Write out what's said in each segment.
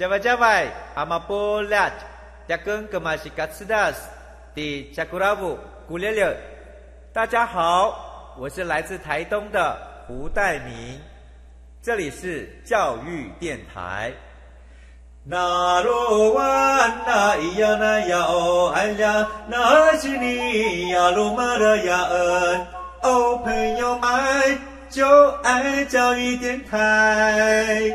加外加外，阿玛波拉，加根格玛西卡斯达斯，的加古拉布古列列。大家好，我是来自台东的胡代明，这里是教育电台。那罗哇那咿呀那呀哦哎呀，那是你呀鲁玛的呀恩哦，朋友们就爱教育电台。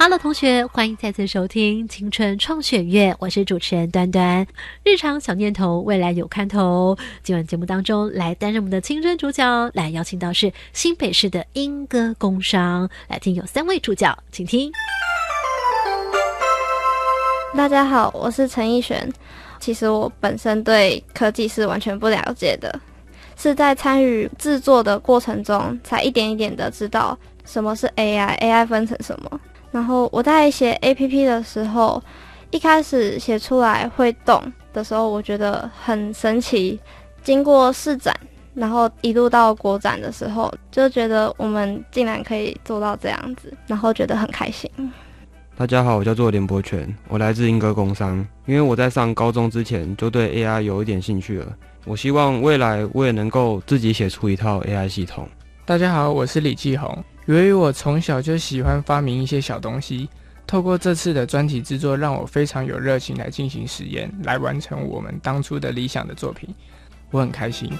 Hello，同学，欢迎再次收听《青春创选月》，我是主持人端端。日常小念头，未来有看头。今晚节目当中，来担任我们的青春主角，来邀请到是新北市的莺歌工商，来听有三位主角，请听。大家好，我是陈奕璇。其实我本身对科技是完全不了解的，是在参与制作的过程中，才一点一点的知道什么是 AI，AI 分成什么。然后我在写 A P P 的时候，一开始写出来会动的时候，我觉得很神奇。经过试展，然后一路到国展的时候，就觉得我们竟然可以做到这样子，然后觉得很开心。大家好，我叫做林博全，我来自英歌工商。因为我在上高中之前就对 A I 有一点兴趣了，我希望未来我也能够自己写出一套 A I 系统。大家好，我是李继红。由于我从小就喜欢发明一些小东西，透过这次的专题制作，让我非常有热情来进行实验，来完成我们当初的理想的作品，我很开心。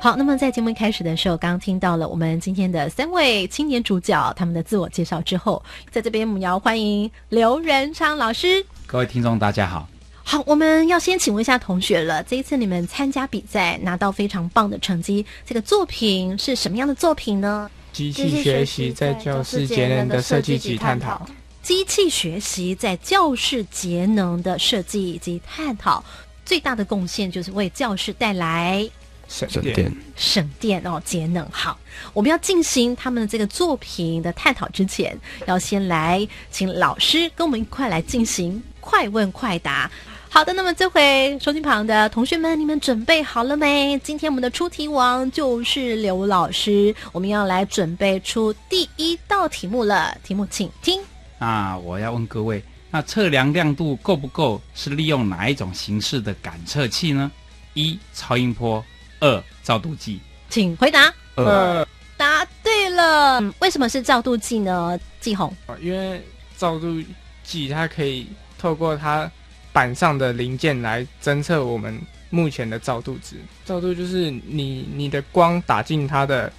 好，那么在节目开始的时候，刚刚听到了我们今天的三位青年主角他们的自我介绍之后，在这边我们要欢迎刘仁昌老师。各位听众，大家好。好，我们要先请问一下同学了。这一次你们参加比赛，拿到非常棒的成绩，这个作品是什么样的作品呢？机器学习在教室节能的设计及探讨。机器学习在教室节能的设计以及探讨，最大的贡献就是为教室带来省电、省电哦，节能。好，我们要进行他们的这个作品的探讨之前，要先来请老师跟我们一块来进行快问快答。好的，那么这回收听旁的同学们，你们准备好了没？今天我们的出题王就是刘老师，我们要来准备出第一道题目了。题目请听。那我要问各位，那测量亮度够不够是利用哪一种形式的感测器呢？一超音波，二照度计。请回答。二。答对了。为什么是照度计呢？季红。因为照度计它可以透过它。板上的零件来侦测我们目前的照度值。照度就是你你的光打进它的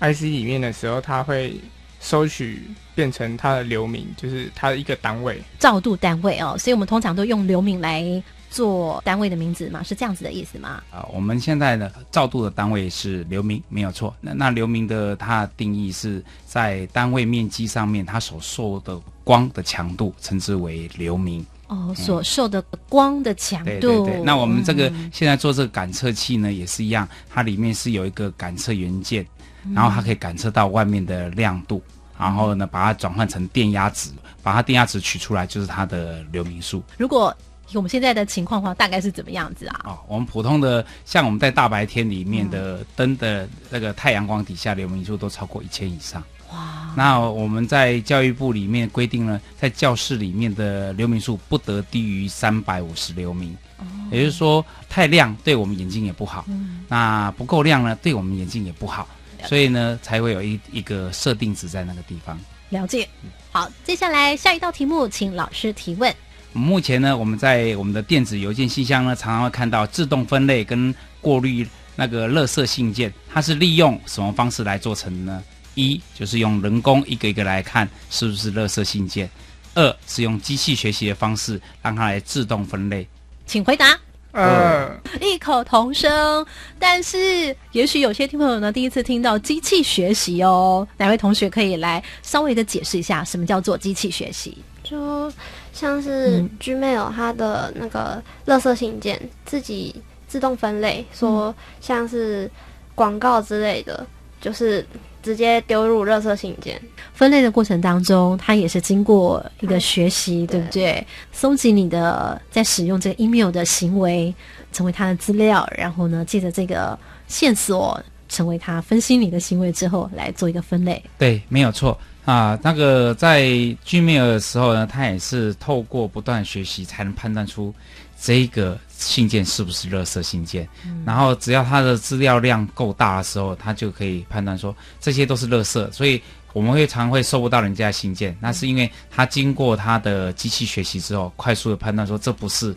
IC 里面的时候，它会收取变成它的流明，就是它的一个单位。照度单位哦，所以我们通常都用流明来做单位的名字嘛，是这样子的意思吗？啊，我们现在的照度的单位是流明，没有错。那那流明的它的定义是在单位面积上面，它所受的光的强度称之为流明。哦，所受的光的强度。对对对。那我们这个嗯现在做这个感测器呢，也是一样，它里面是有一个感测元件，然后它可以感测到外面的亮度，然后呢把它转换成电压值，把它电压值取出来就是它的流明数。如果以我们现在的情况的话，大概是怎么样子啊？哦，我们普通的像我们在大白天里面的灯的那个太阳光底下流明数都超过一千以上。哇！那我们在教育部里面规定呢，在教室里面的流明数不得低于三百五十流明。哦。也就是说，太亮对我们眼睛也不好。嗯。那不够亮呢，对我们眼睛也不好。所以呢，才会有一一个设定值在那个地方。了解。好，接下来下一道题目，请老师提问。目前呢，我们在我们的电子邮件信箱呢，常常会看到自动分类跟过滤那个垃圾信件，它是利用什么方式来做成呢？一就是用人工一个一个来看是不是垃圾信件；二是用机器学习的方式让它来自动分类。请回答。呃，异口同声，但是也许有些听众朋友呢第一次听到机器学习哦，哪位同学可以来稍微的解释一下什么叫做机器学习？就像是 Gmail 它的那个垃圾信件自己自动分类，说像是广告之类的，就是直接丢入垃圾信件。分类的过程当中，它也是经过一个学习，对不对？搜集你的在使用这个 email 的行为，成为它的资料，然后呢，借着这个线索，成为它分析你的行为之后，来做一个分类。对，没有错啊。那个在 Gmail 的时候呢，它也是透过不断学习，才能判断出这个信件是不是垃圾信件。然后只要它的资料量够大的时候，它就可以判断说这些都是垃圾。所以我们会常会收不到人家的信件，那是因为它经过它的机器学习之后，快速的判断说这不是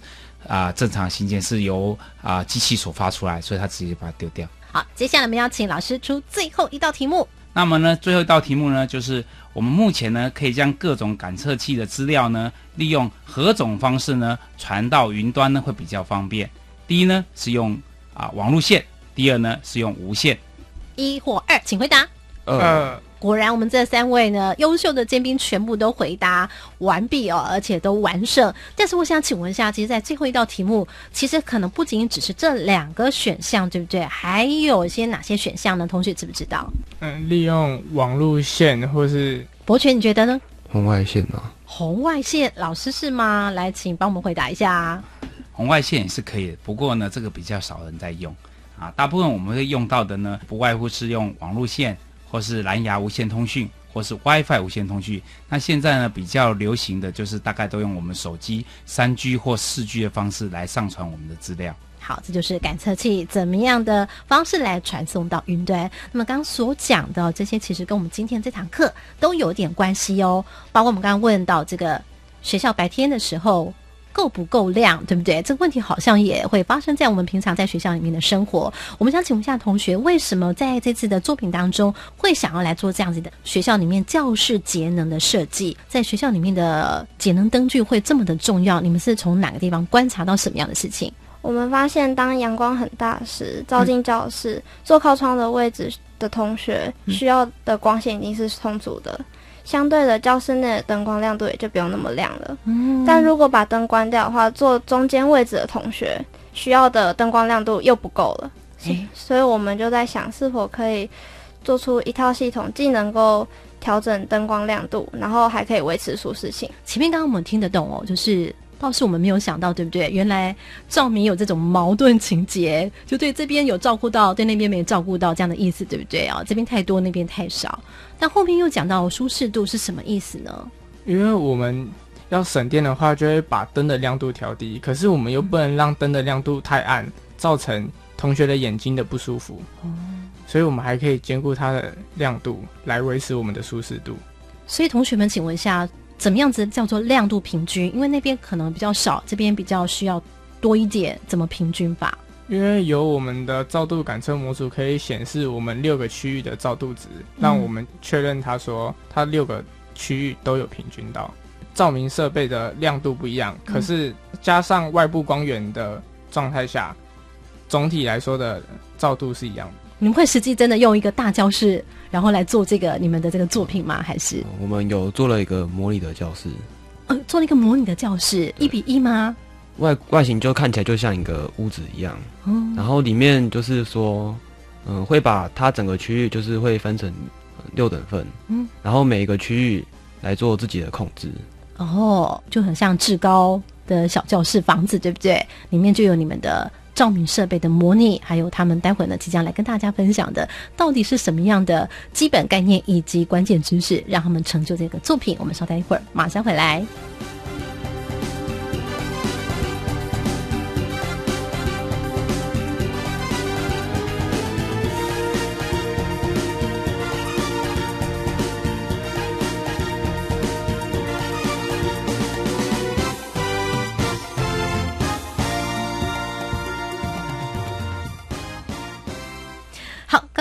啊、正常的信件，是由啊、机器所发出来，所以它直接把它丢掉。好，接下来我们要请老师出最后一道题目。那么呢，最后一道题目呢，就是我们目前呢可以将各种感测器的资料呢，利用何种方式呢传到云端呢会比较方便？第一呢是用啊网路线，第二呢是用无线。一或二，请回答。呃，果然，我们这三位呢，优秀的尖兵全部都回答完毕哦，而且都完胜。但是，我想请问一下，其实，在最后一道题目，其实可能不仅仅只是这两个选项，对不对？还有一些哪些选项呢？同学知不知道？嗯，利用网路线或是博全，你觉得呢？红外线啊，红外线，老师是吗？来，请帮我们回答一下。红外线也是可以的，不过呢，这个比较少人在用啊。大部分我们会用到的呢，不外乎是用网路线，或是蓝牙无线通讯，或是 WiFi 无线通讯。那现在呢，比较流行的就是大概都用我们手机三 G 或四 G 的方式来上传我们的资料。好，这就是感测器怎么样的方式来传送到云端。那么刚刚所讲的这些，其实跟我们今天这堂课都有点关系哦。包括我们刚刚问到这个学校白天的时候够不够亮，对不对？这个问题好像也会发生在我们平常在学校里面的生活。我们想请问一下同学，为什么在这次的作品当中会想要来做这样子的学校里面教室节能的设计？在学校里面的节能灯具会这么的重要？你们是从哪个地方观察到什么样的事情？我们发现，当阳光很大时，照进教室，坐靠窗的位置的同学需要的光线已经是充足的，相对的，教室内的灯光亮度也就不用那么亮了。嗯但如果把灯关掉的话，坐中间位置的同学需要的灯光亮度又不够了。行所以我们就在想，是否可以做出一套系统，既能够调整灯光亮度，然后还可以维持舒适性。前面刚刚我们听得懂哦，就是倒是我们没有想到，对不对？原来照明有这种矛盾情节，就对这边有照顾到，对那边没照顾到这样的意思，对不对啊？这边太多，那边太少。但后面又讲到舒适度是什么意思呢？因为我们要省电的话，就会把灯的亮度调低，可是我们又不能让灯的亮度太暗，造成同学的眼睛的不舒服。所以我们还可以兼顾它的亮度，来维持我们的舒适度。所以同学们，请问一下，怎么样子叫做亮度平均？因为那边可能比较少，这边比较需要多一点，怎么平均法？因为有我们的照度感测模组可以显示我们六个区域的照度值，让我们确认它说它六个区域都有平均到。照明设备的亮度不一样，可是加上外部光源的状态下，总体来说的照度是一样的。你们会实际真的用一个大教室，然后来做这个你们的这个作品吗？还是我们有做了一个模拟的教室，呃，做了一个模拟的教室，一比一吗？外外形就看起来就像一个屋子一样，嗯然后里面就是说，嗯，会把它整个区域就是会分成六等份，嗯，然后每一个区域来做自己的控制。哦，就很像志高的小教室房子，对不对？里面就有你们的照明设备的模拟，还有他们待会呢即将来跟大家分享的，到底是什么样的基本概念以及关键知识，让他们成就这个作品。我们稍待一会儿，马上回来。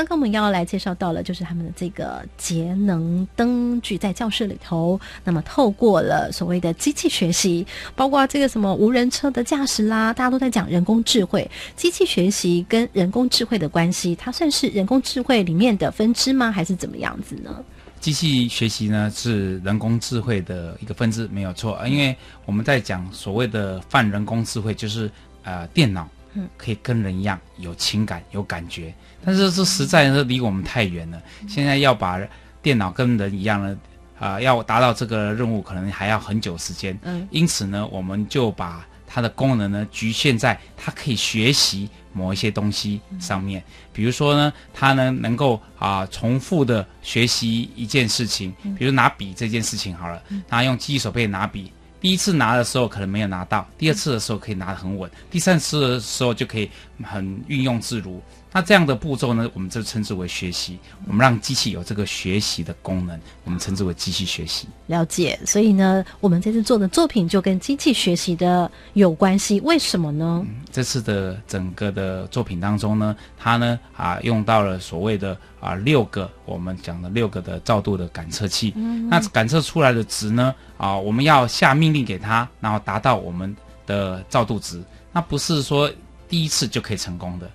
刚刚我们要来介绍到了，就是他们的这个节能灯具在教室里头，那么透过了所谓的机器学习，包括这个什么无人车的驾驶啦，大家都在讲人工智慧，机器学习跟人工智慧的关系，它算是人工智慧里面的分支吗？还是怎么样子呢？机器学习呢是人工智慧的一个分支，没有错啊，因为我们在讲所谓的泛人工智慧，就是呃电脑。可以跟人一样有情感、有感觉，但是这实在是离我们太远了。现在要把电脑跟人一样呢，啊，要达到这个任务，可能还要很久时间。嗯，因此呢，我们就把它的功能呢局限在它可以学习某一些东西上面。比如说呢，它呢能够啊重复的学习一件事情，比如拿笔这件事情好了，它用记忆手背拿笔。第一次拿的时候可能没有拿到，第二次的时候可以拿得很稳，第三次的时候就可以很运用自如。那这样的步骤呢，我们就称之为学习。我们让机器有这个学习的功能，我们称之为机器学习。了解。所以呢，我们这次做的作品就跟机器学习的有关系。为什么呢？这次的整个的作品当中呢，它呢啊用到了所谓的啊六个我们讲的六个的照度的感测器。嗯。那感测出来的值呢啊，我们要下命令给它，然后达到我们的照度值。那不是说。第一次就可以成功的，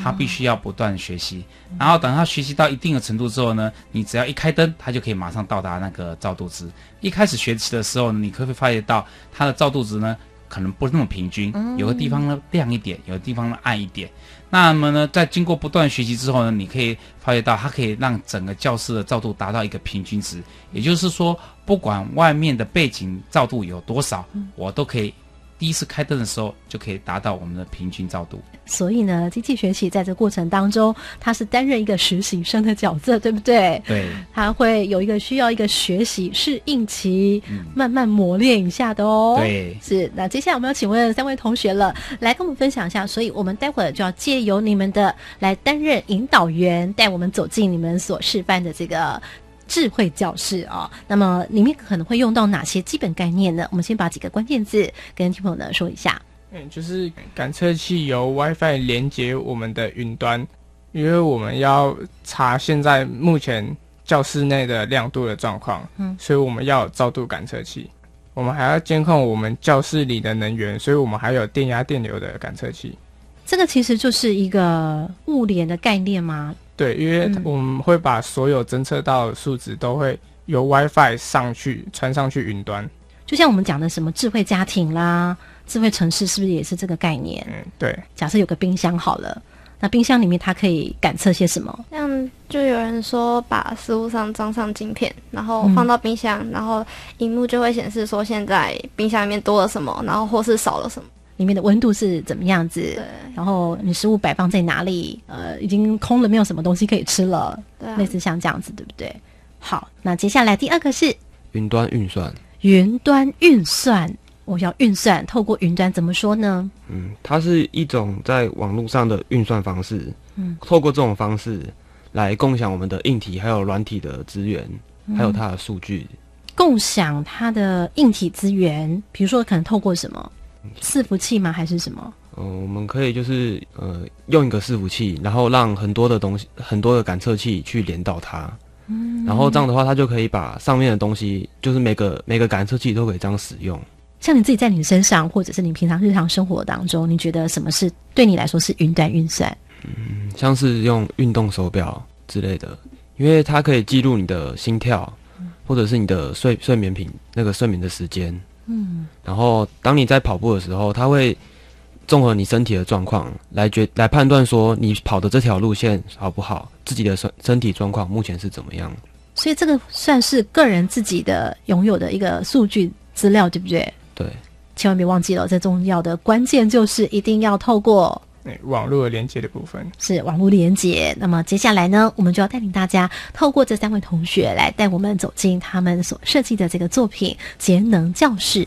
他必须要不断学习，然后等他学习到一定的程度之后呢，你只要一开灯，他就可以马上到达那个照度值。一开始学习的时候，你可以发觉到他的照度值呢，可能不是那么平均，有的地方呢亮一点，有的地方呢暗一点。那么呢，在经过不断学习之后呢，你可以发觉到它可以让整个教室的照度达到一个平均值，也就是说，不管外面的背景照度有多少，我都可以。第一次开灯的时候，就可以达到我们的平均照度。所以呢，机器学习在这过程当中，它是担任一个实习生的角色，对不对？对，它会有一个需要一个学习适应期，慢慢磨练一下的哦。对，是。那接下来我们要请问三位同学了，来跟我们分享一下。所以我们待会儿就要借由你们的来担任引导员，带我们走进你们所示范的这个。智慧教室啊，那么里面可能会用到哪些基本概念呢？我们先把几个关键字跟听朋友呢说一下。嗯，就是感测器由 WiFi 连接我们的云端，因为我们要查现在目前教室内的亮度的状况，嗯，所以我们要照度感测器。我们还要监控我们教室里的能源，所以我们还有电压、电流的感测器。这个其实就是一个物联的概念吗？对，因为我们会把所有侦测到的数值都会由 WiFi 上去传上去云端，就像我们讲的什么智慧家庭啦、智慧城市，是不是也是这个概念？嗯，对。假设有个冰箱好了，那冰箱里面它可以感测些什么？像就有人说把食物上装上晶片，然后放到冰箱，然后荧幕就会显示说现在冰箱里面多了什么，然后或是少了什么。里面的温度是怎么样子？对，然后你食物摆放在哪里？呃，已经空了，没有什么东西可以吃了。对，类似像这样子，对不对？好，那接下来第二个是云端运算。云端运算，我要运算，透过云端怎么说呢？嗯，它是一种在网络上的运算方式。嗯，透过这种方式来共享我们的硬体还有软体的资源，还有它的数据。共享它的硬体资源，比如说可能透过什么？伺服器吗？还是什么？嗯、我们可以就是呃用一个伺服器，然后让很多的东西、很多的感测器去连到它，嗯然后这样的话，它就可以把上面的东西，就是每个每个感测器都可以这样使用。像你自己在你身上，或者是你平常日常生活当中，你觉得什么是对你来说是云端运算？嗯，像是用运动手表之类的，因为它可以记录你的心跳，或者是你的睡睡眠品那个睡眠的时间。嗯，然后当你在跑步的时候，它会综合你身体的状况来决来判断说你跑的这条路线好不好，自己的身身体状况目前是怎么样。所以这个算是个人自己的拥有的一个数据资料，对不对？对，千万别忘记了，最重要的关键就是一定要透过网络连接的部分。是网络连接。那么接下来呢，我们就要带领大家透过这三位同学来带我们走进他们所设计的这个作品——节能教室。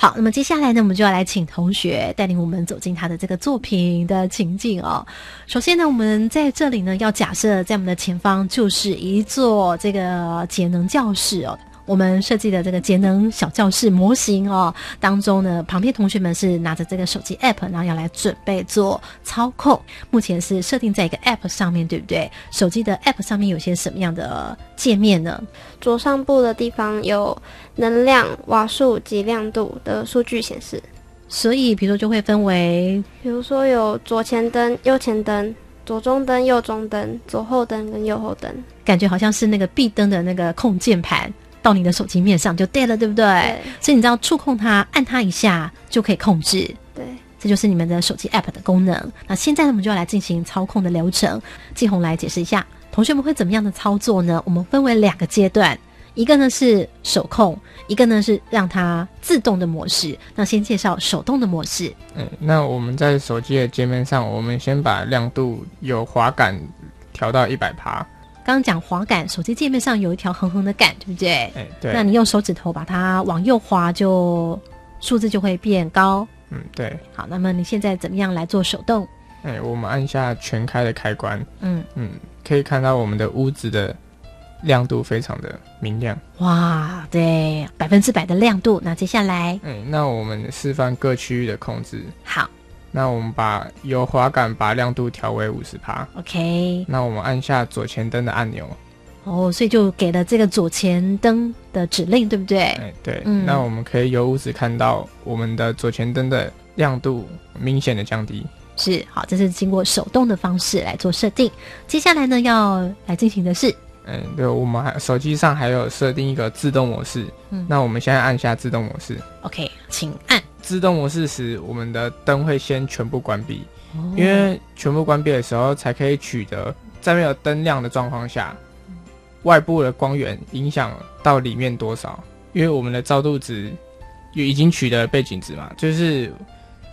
好，那么接下来呢，我们就要来请同学带领我们走进他的这个作品的情境哦。首先呢，我们在这里呢，要假设在我们的前方就是一座这个节能教室哦。我们设计的这个节能小教室模型哦，当中呢，旁边同学们是拿着这个手机 app，然后要来准备做操控。目前是设定在一个 app 上面，对不对？手机的 app 上面有些什么样的界面呢？左上部的地方有能量、瓦数及亮度的数据显示。所以，比如说就会分为，比如说有左前灯、右前灯、左中灯、右中灯、左后灯跟右后灯。感觉好像是那个壁灯的那个控键盘。到你的手机面上就对了，对不对？对所以你只要触控它，按它一下就可以控制。对，这就是你们的手机 App 的功能。那现在呢，我们就要来进行操控的流程。季红来解释一下，同学们会怎么样的操作呢？我们分为两个阶段，一个呢是手控，一个呢是让它自动的模式。那先介绍手动的模式。嗯，那我们在手机的界面上，我们先把亮度有滑感调到一百趴。刚刚讲滑杆，手机界面上有一条横横的杆，对不对？哎，对。那你用手指头把它往右滑，就数字就会变高。嗯，对。好，那么你现在怎么样来做手动？哎，我们按下全开的开关。嗯嗯，可以看到我们的屋子的亮度非常的明亮。哇，对，百分之百的亮度。那接下来，哎，那我们示范各区域的控制。好。那我们把由滑杆把亮度调为五十帕，OK。那我们按下左前灯的按钮，哦，所以就给了这个左前灯的指令，对不对？哎，对。嗯，那我们可以由屋子看到我们的左前灯的亮度明显的降低。是，好，这是经过手动的方式来做设定。接下来呢，要来进行的是，嗯，对，我们还手机上还有设定一个自动模式。嗯，那我们现在按下自动模式，OK，请按。自动模式时，我们的灯会先全部关闭，哦、因为全部关闭的时候，才可以取得在没有灯亮的状况下，外部的光源影响到里面多少。因为我们的照度值已经取得背景值嘛，就是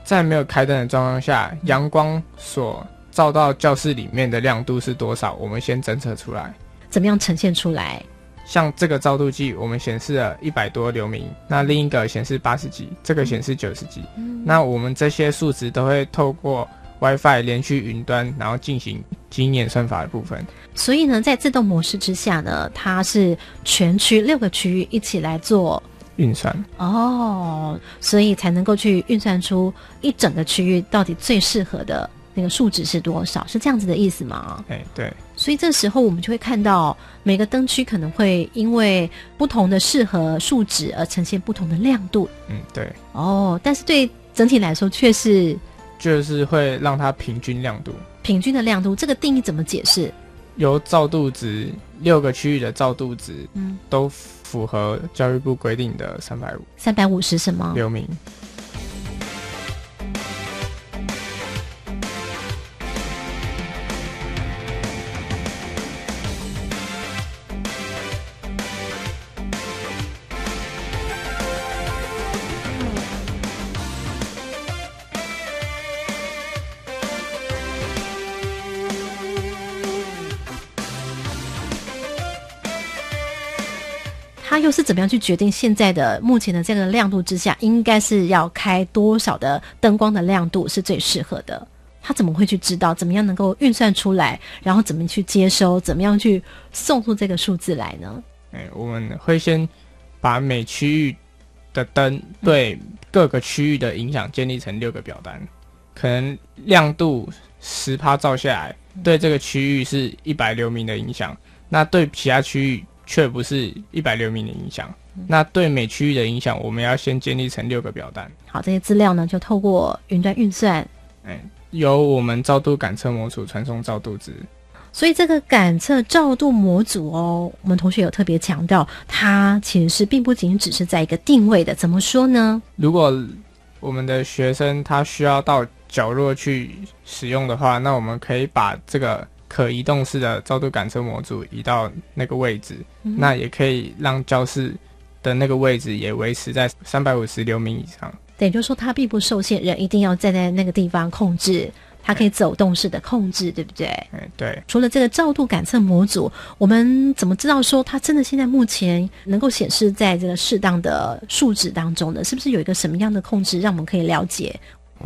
在没有开灯的状况下，阳光所照到教室里面的亮度是多少，我们先侦测出来，怎么样呈现出来？像这个照度计，我们显示了一百多流明，那另一个显示八十几，这个显示九十几。嗯、那我们这些数值都会透过 WiFi 连续云端，然后进行基因演算法的部分。所以呢，在自动模式之下呢，它是全区六个区域一起来做运算哦，所以才能够去运算出一整个区域到底最适合的那个数值是多少，是这样子的意思吗？哎，对。所以这时候我们就会看到每个灯区可能会因为不同的适合数值而呈现不同的亮度。嗯，对。哦，但是对整体来说却是就是会让它平均亮度。平均的亮度这个定义怎么解释？由照度值六个区域的照度值，嗯，都符合教育部规定的三百五。三百五十什么？流明。又是怎么样去决定现在的目前的这个亮度之下，应该是要开多少的灯光的亮度是最适合的？他怎么会去知道？怎么样能够运算出来？然后怎么去接收？怎么样去送出这个数字来呢？哎，我们会先把每区域的灯对各个区域的影响建立成六个表单，可能亮度十趴照下来，对这个区域是一百流明的影响，那对其他区域却不是一百流明的影响。那对每区域的影响，我们要先建立成六个表单。好，这些资料呢，就透过云端运算，哎。由我们照度感测模组传送照度值，所以这个感测照度模组哦，我们同学有特别强调，它其实是并不仅只是在一个定位的。怎么说呢？如果我们的学生他需要到角落去使用的话，那我们可以把这个可移动式的照度感测模组移到那个位置，那也可以让教室的那个位置也维持在三百五十流明以上。等于就说它并不受限，人一定要站在那个地方控制，它可以走动式的控制，对不对？嗯，对。除了这个照度感测模组，我们怎么知道说它真的现在目前能够显示在这个适当的数值当中呢？是不是有一个什么样的控制，让我们可以了解？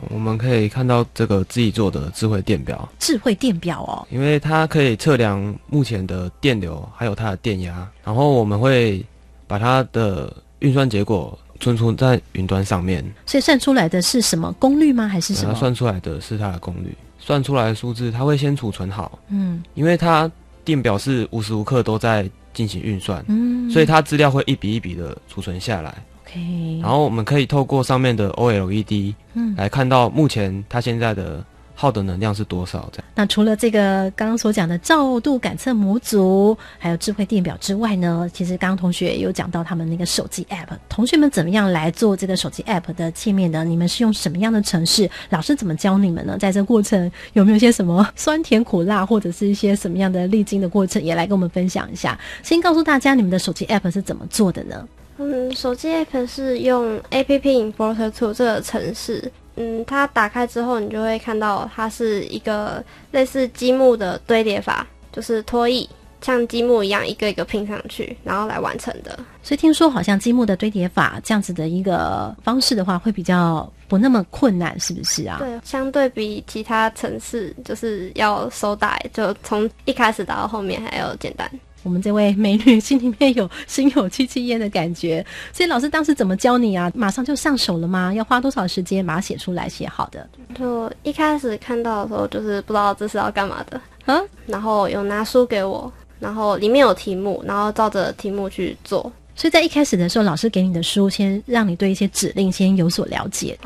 我们可以看到这个自己做的智慧电表，智慧电表哦，因为它可以测量目前的电流，还有它的电压，然后我们会把它的运算结果。存储在云端上面，所以算出来的是什么功率吗？还是什么？算出来的是它的功率，算出来的数字它会先储存好。嗯，因为它电表是无时无刻都在进行运算，嗯，所以它资料会一笔一笔的储存下来。OK，然后我们可以透过上面的 OLED，嗯，来看到目前它现在的。耗的能量是多少？这样。那除了这个刚刚所讲的照度感测模组，还有智慧电表之外呢？其实刚刚同学有讲到他们那个手机 App，同学们怎么样来做这个手机 App 的界面呢？你们是用什么样的程式？老师怎么教你们呢？在这过程有没有一些什么酸甜苦辣，或者是一些什么样的历经的过程，也来跟我们分享一下？先告诉大家，你们的手机 App 是怎么做的呢？嗯，手机 App 是用 App Importer Two 这个程式。嗯，它打开之后，你就会看到它是一个类似积木的堆叠法，就是拖曳，像积木一样一个一个拼上去，然后来完成的。所以听说好像积木的堆叠法这样子的一个方式的话，会比较不那么困难，是不是啊？对，相对比其他城市，就是要手打，就从一开始打到后面还要简单。我们这位美女心里面有心有戚戚焉的感觉，所以老师当时怎么教你啊？马上就上手了吗？要花多少时间把它写出来写好的？就一开始看到的时候，就是不知道这是要干嘛的，嗯，然后有拿书给我，然后里面有题目，然后照着题目去做。所以在一开始的时候，老师给你的书，先让你对一些指令先有所了解。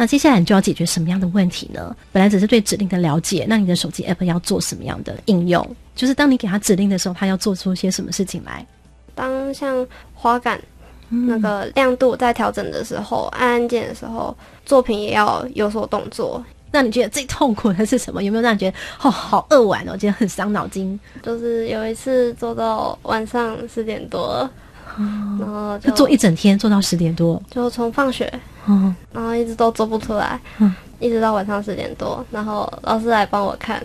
那接下来你就要解决什么样的问题呢？本来只是对指令的了解，那你的手机 app 要做什么样的应用？就是当你给他指令的时候，他要做出些什么事情来？当像花杆那个亮度在调整的时候，按按键的时候，作品也要有所动作。那你觉得最痛苦的是什么？有没有让你觉得哦好扼腕哦？觉得很伤脑筋？就是有一次做到晚上十点多。然后就做一整天，做到十点多，就从放学，嗯，然后一直都做不出来，嗯，一直到晚上十点多，然后老师来帮我看，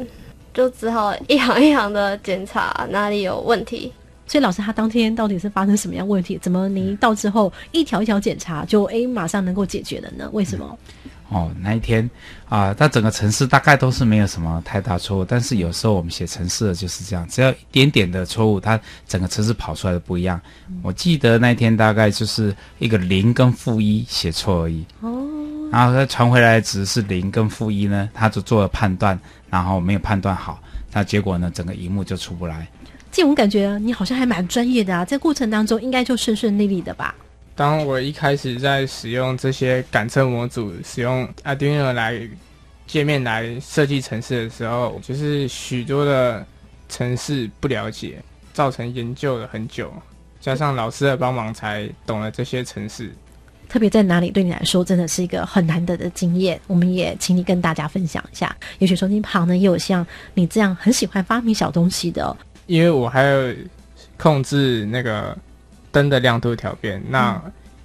就只好一行一行的检查哪里有问题。所以老师他当天到底是发生什么样问题？怎么你到之后一条一条检查就哎马上能够解决了呢？为什么？哦，那一天啊，它整个城市大概都是没有什么太大错误，但是有时候我们写城市的就是这样，只要一点点的错误，它整个城市跑出来的不一样。我记得那一天大概就是一个零跟负一写错而已，哦，然后它传回来值是零跟负一呢，他就做了判断，然后没有判断好，那结果呢，整个荧幕就出不来。这种感觉你好像还蛮专业的啊，在过程当中应该就顺顺利利的吧。当我一开始在使用这些感测模组，使用 Arduino 来界面来设计城市的时候，就是许多的城市不了解，造成研究了很久，加上老师的帮忙才懂了这些城市。特别在哪里对你来说真的是一个很难得的经验，我们也请你跟大家分享一下。也许说你旁呢也有像你这样很喜欢发明小东西的，因为我还有控制那个。灯的亮度调变，那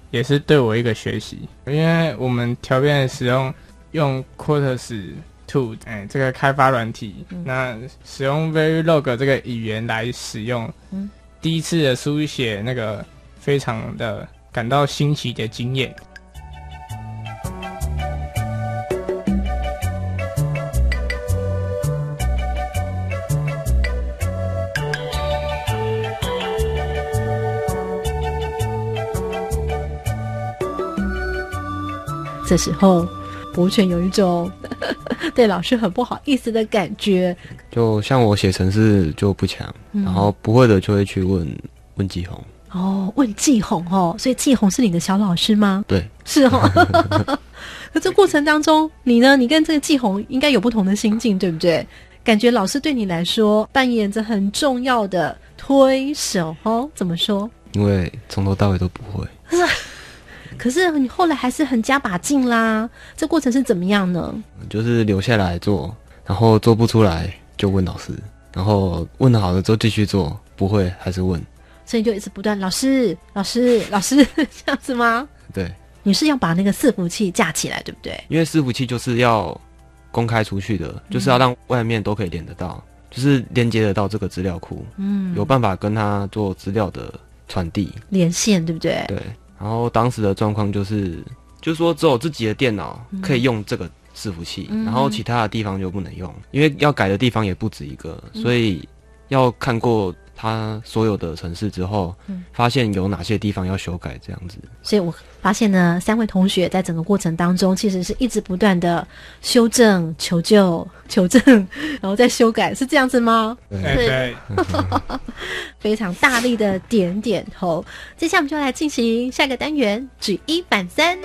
也是对我一个学习，因为我们调变使用用 Quartz Two，哎，这个开发软体，那使用 Verilog 这个语言来使用，第一次的书写那个非常的感到新奇的经验。这时候，博犬有一种 对老师很不好意思的感觉。就像我写程式就不强，嗯然后不会的就会去问问季红。哦，问季红哦，所以季红是你的小老师吗？对，是哦。可这过程当中，你呢？你跟这个季红应该有不同的心境，对不对？感觉老师对你来说扮演着很重要的推手哦。怎么说？因为从头到尾都不会。可是你后来还是很加把劲啦。这过程是怎么样呢？就是留下来做，然后做不出来就问老师，然后问好了之后继续做，不会还是问。所以就一直不断，老师，老师，老师，这样子吗？对，你是要把那个伺服器架起来，对不对？因为伺服器就是要公开出去的，就是要让外面都可以连得到，就是连接得到这个资料库，嗯有办法跟他做资料的传递。连线，对不对？对，然后当时的状况就是，就是说只有自己的电脑可以用这个伺服器，嗯。然后其他的地方就不能用，因为要改的地方也不止一个，嗯。所以要看过他所有的城市之后，嗯发现有哪些地方要修改，这样子。所以我发现呢，三位同学在整个过程当中，其实是一直不断的修正、求救、求证，然后再修改，是这样子吗？对对，非常大力的点点头。接下来我们就来进行下一个单元，举一反三。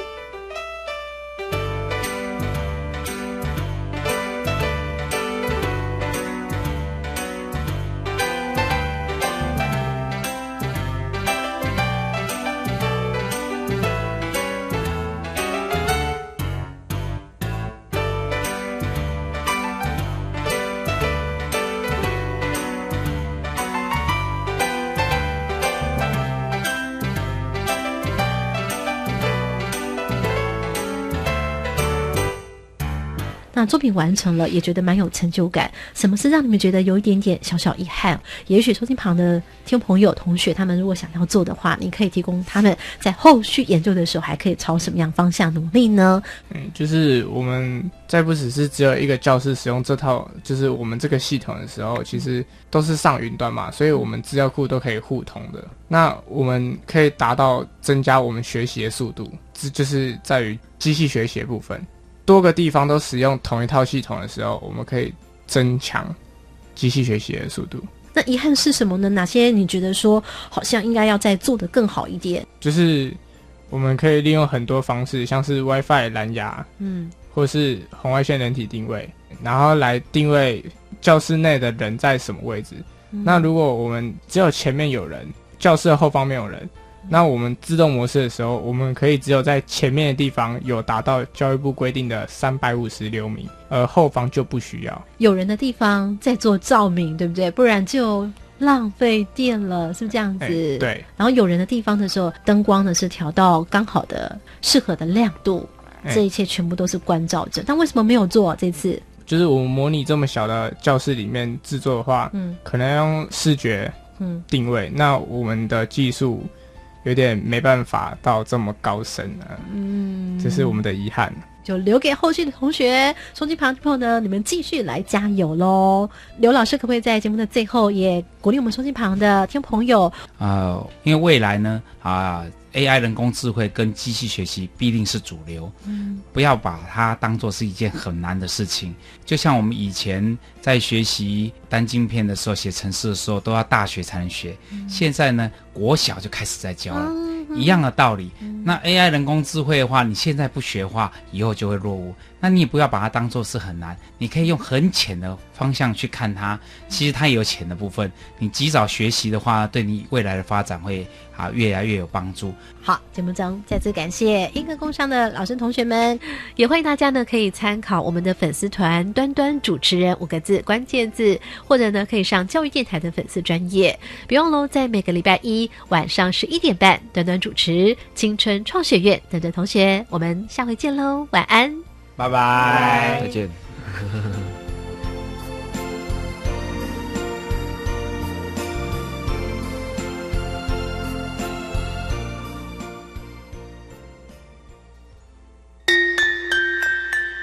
那作品完成了，也觉得蛮有成就感。什么是让你们觉得有一点点小小遗憾？也许收听旁的听众朋友、同学，他们如果想要做的话，你可以提供他们在后续研究的时候，还可以朝什么样方向努力呢？嗯，就是我们在不只是只有一个教室使用这套，就是我们这个系统的时候，其实都是上云端嘛，所以我们资料库都可以互通的。那我们可以达到增加我们学习的速度，这就是在于机器学习的部分。多个地方都使用同一套系统的时候，我们可以增强机器学习的速度。那遗憾是什么呢？哪些你觉得说好像应该要再做的更好一点？就是我们可以利用很多方式，像是 WiFi 蓝牙，嗯，或是红外线人体定位，然后来定位教室内的人在什么位置。嗯那如果我们只有前面有人，教室的后方没有人，那我们自动模式的时候，我们可以只有在前面的地方有达到教育部规定的三百五十流米，而后方就不需要。有人的地方在做照明，对不对？不然就浪费电了，是不是这样子？哎对。然后有人的地方的时候，灯光呢是调到刚好的、适合的亮度，哎这一切全部都是关照着。但为什么没有做、这次？就是我们模拟这么小的教室里面制作的话，嗯可能要用视觉嗯定位，那我们的技术有点没办法到这么高深啊，嗯，这是我们的遗憾。就留给后续的同学。收机旁的朋友呢，你们继续来加油喽！刘老师可不可以在节目的最后也鼓励我们收机旁的听众朋友？啊、因为未来呢，啊，AI 人工智慧跟机器学习必定是主流，嗯。不要把它当做是一件很难的事情。就像我们以前在学习单晶片的时候，写程式的时候，都要大学才能学，现在呢，国小就开始在教了。一样的道理，那 AI 人工智慧的话，你现在不学的话，以后就会落伍。那你也不要把它当做是很难，你可以用很浅的方向去看它。其实它也有浅的部分，你及早学习的话，对你未来的发展会啊越来越有帮助。好，节目中再次感谢英科工商的老师同学们，也欢迎大家呢可以参考我们的粉丝团“端端主持人”五个字关键字，或者呢可以上教育电台的粉丝专业。别忘喽，在每个礼拜一晚上十一点半，端端主持青春创学院，等着同学，我们下回见喽，晚安。拜拜，再见。